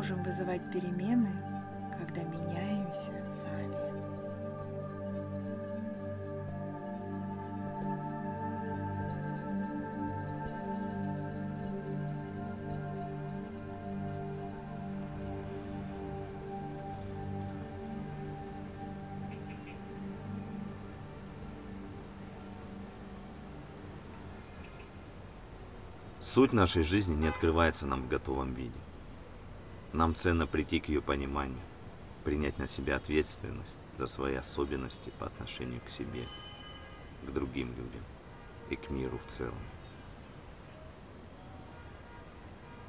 можем вызывать перемены, когда меняемся сами. Суть нашей жизни не открывается нам в готовом виде. Нам ценно прийти к ее пониманию, принять на себя ответственность за свои особенности по отношению к себе, к другим людям и к миру в целом.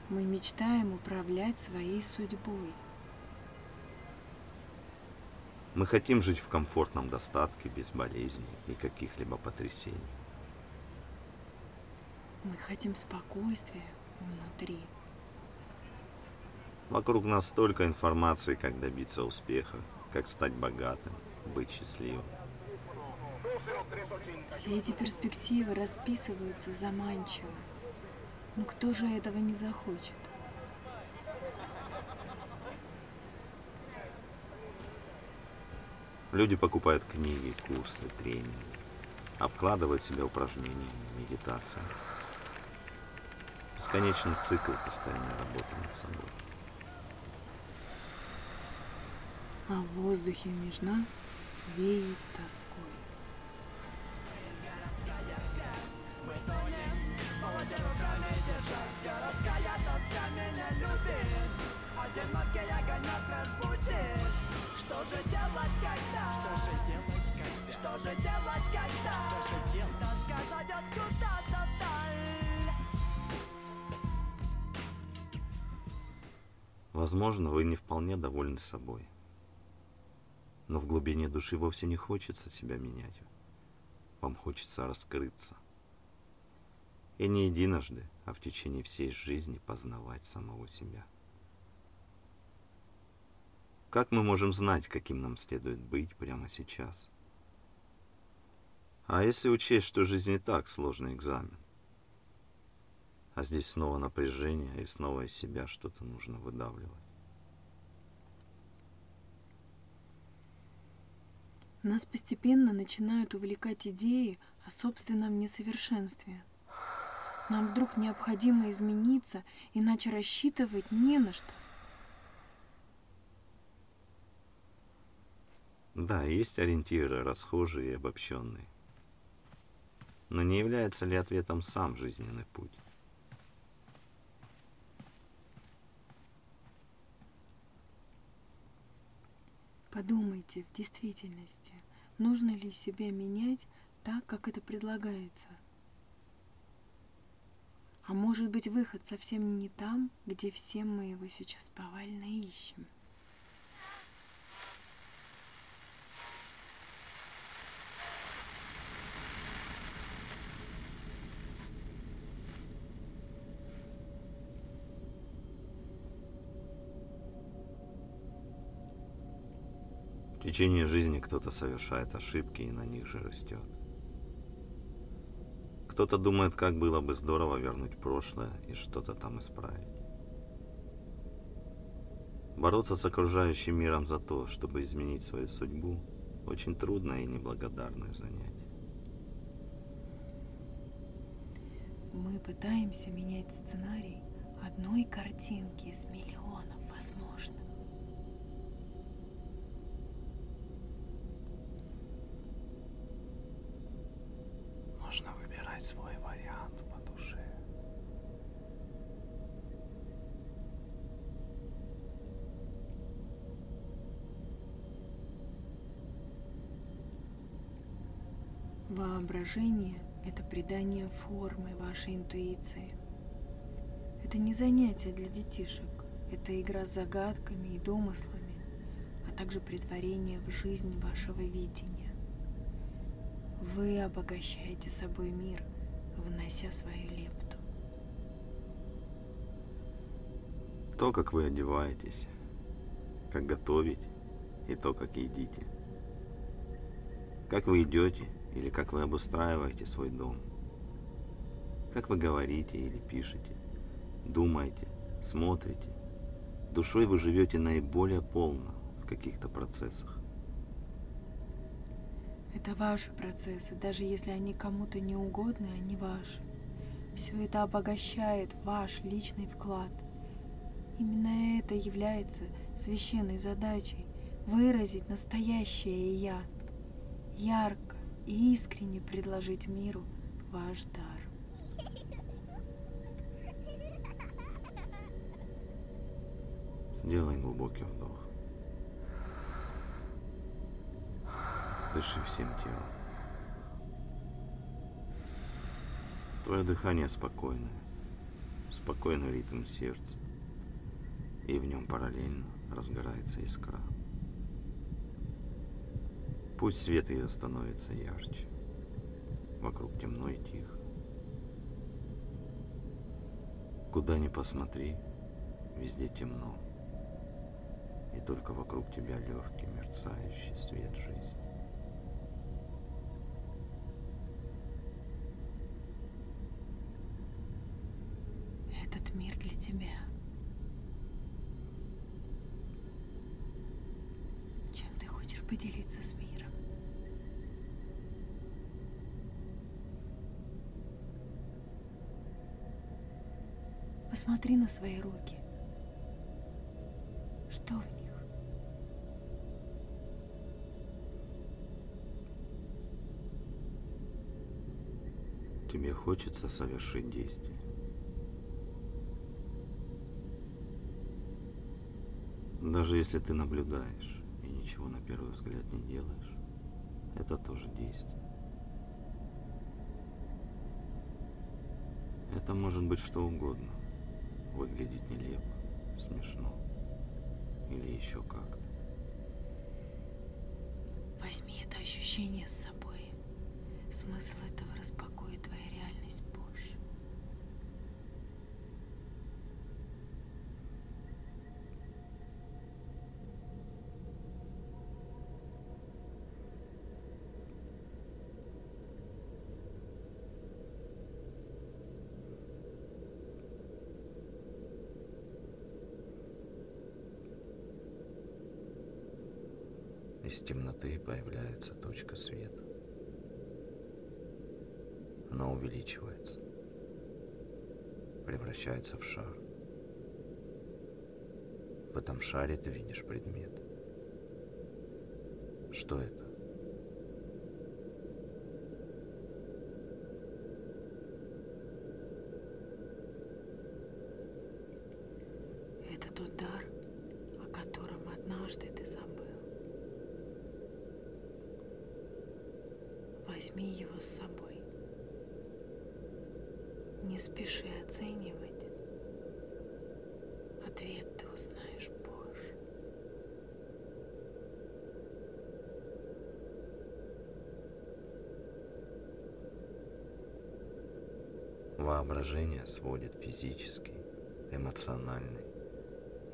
Мы мечтаем управлять своей судьбой. Мы хотим жить в комфортном достатке, без болезней и каких-либо потрясений. Мы хотим спокойствия внутри. Вокруг нас столько информации, как добиться успеха, как стать богатым, быть счастливым. Все эти перспективы расписываются заманчиво. Но кто же этого не захочет? Люди покупают книги, курсы, тренинги, обкладывают себя упражнениями, медитацией. Бесконечный цикл постоянной работы над собой. А в воздухе между нас веет тоской. Что же делать, когда? Что же делать, когда? Что же делать, когда? Что же делать? Тоска зовет куда-то вдаль. Возможно, вы не вполне довольны собой. Но в глубине души вовсе не хочется себя менять. Вам хочется раскрыться. И не единожды, а в течение всей жизни познавать самого себя. Как мы можем знать, каким нам следует быть прямо сейчас? А если учесть, что жизнь не так сложный экзамен? А здесь снова напряжение, и снова из себя что-то нужно выдавливать. Нас постепенно начинают увлекать идеи о собственном несовершенстве. Нам вдруг необходимо измениться, иначе рассчитывать не на что. Да, есть ориентиры расхожие и обобщенные. Но не является ли ответом сам жизненный путь? Подумайте в действительности, нужно ли себя менять так, как это предлагается. А может быть выход совсем не там, где все мы его сейчас повально ищем. В течение жизни кто-то совершает ошибки и на них же растет. Кто-то думает, как было бы здорово вернуть прошлое и что-то там исправить. Бороться с окружающим миром за то, чтобы изменить свою судьбу, очень трудное и неблагодарное занятие. Мы пытаемся менять сценарий одной картинки из миллионов возможных. Выбирать свой вариант по душе. Воображение – это придание формы вашей интуиции. Это не занятие для детишек, это игра с загадками и домыслами, а также притворение в жизнь вашего видения. Вы обогащаете собой мир, внося свою лепту. То, как вы одеваетесь, как готовите и то, как едите. Как вы идете или как вы обустраиваете свой дом. Как вы говорите или пишете, думаете, смотрите Душой вы живете наиболее полно в каких-то процессах. Это ваши процессы, даже если они кому-то не угодны, они ваши. Все это обогащает ваш личный вклад. Именно это является священной задачей – выразить настоящее «я», ярко и искренне предложить миру ваш дар. Сделай глубокий вдох. Дыши всем телом. Твое дыхание спокойное, спокойный ритм сердца, и в нем параллельно разгорается искра. Пусть свет ее становится ярче, вокруг темно и тихо. Куда ни посмотри, везде темно, и только вокруг тебя легкий мерцающий свет жизни. Этот мир для тебя. Чем ты хочешь поделиться с миром? Посмотри на свои руки. Что в них? Тебе хочется совершить действие. Даже если ты наблюдаешь и ничего на первый взгляд не делаешь, это тоже действие. Это может быть что угодно. Выглядеть нелепо, смешно или еще как-то. Возьми это ощущение с собой. Смысл этого распакует твою реальность позже. Из темноты появляется точка света. Она увеличивается, превращается в шар. В этом шаре ты видишь предмет. Что это? Это тот дар, о котором однажды ты забыл. Возьми его с собой. Не спеши оценивать. Ответ ты узнаешь позже. Воображение сводит физический, эмоциональный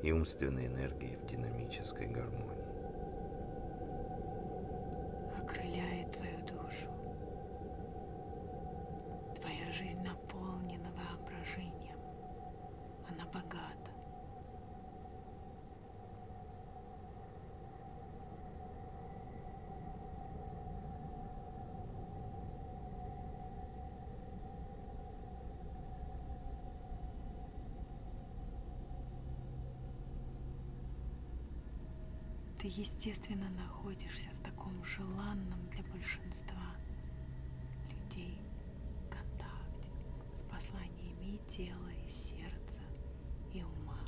и умственной энергии в динамической гармонии. Ты, естественно, находишься в таком желанном для большинства людей контакте с посланиями и тела, и сердца, и ума.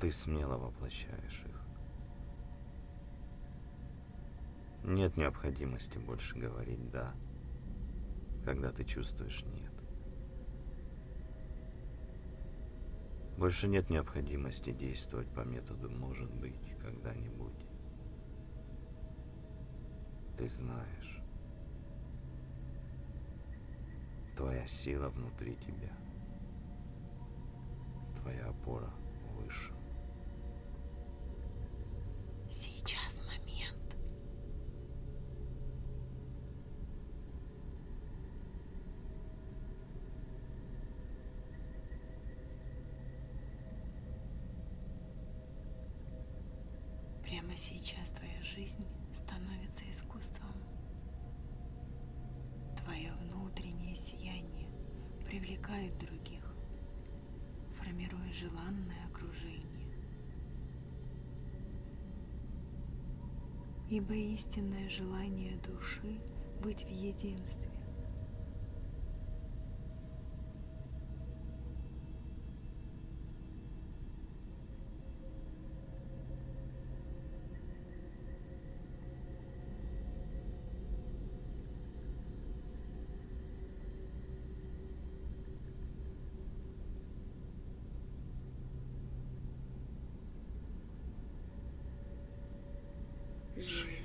Ты смело воплощаешь их. Нет необходимости больше говорить «да», когда ты чувствуешь «нет». Больше нет необходимости действовать по методу «может быть» когда-нибудь. Ты знаешь. Твоя сила внутри тебя. Твоя опора выше. Сейчас момент. Прямо сейчас твоя жизнь становится искусством. Твое внутреннее сияние привлекает других, формируя желанное окружение. Ибо истинное желание души быть в единстве Жизнь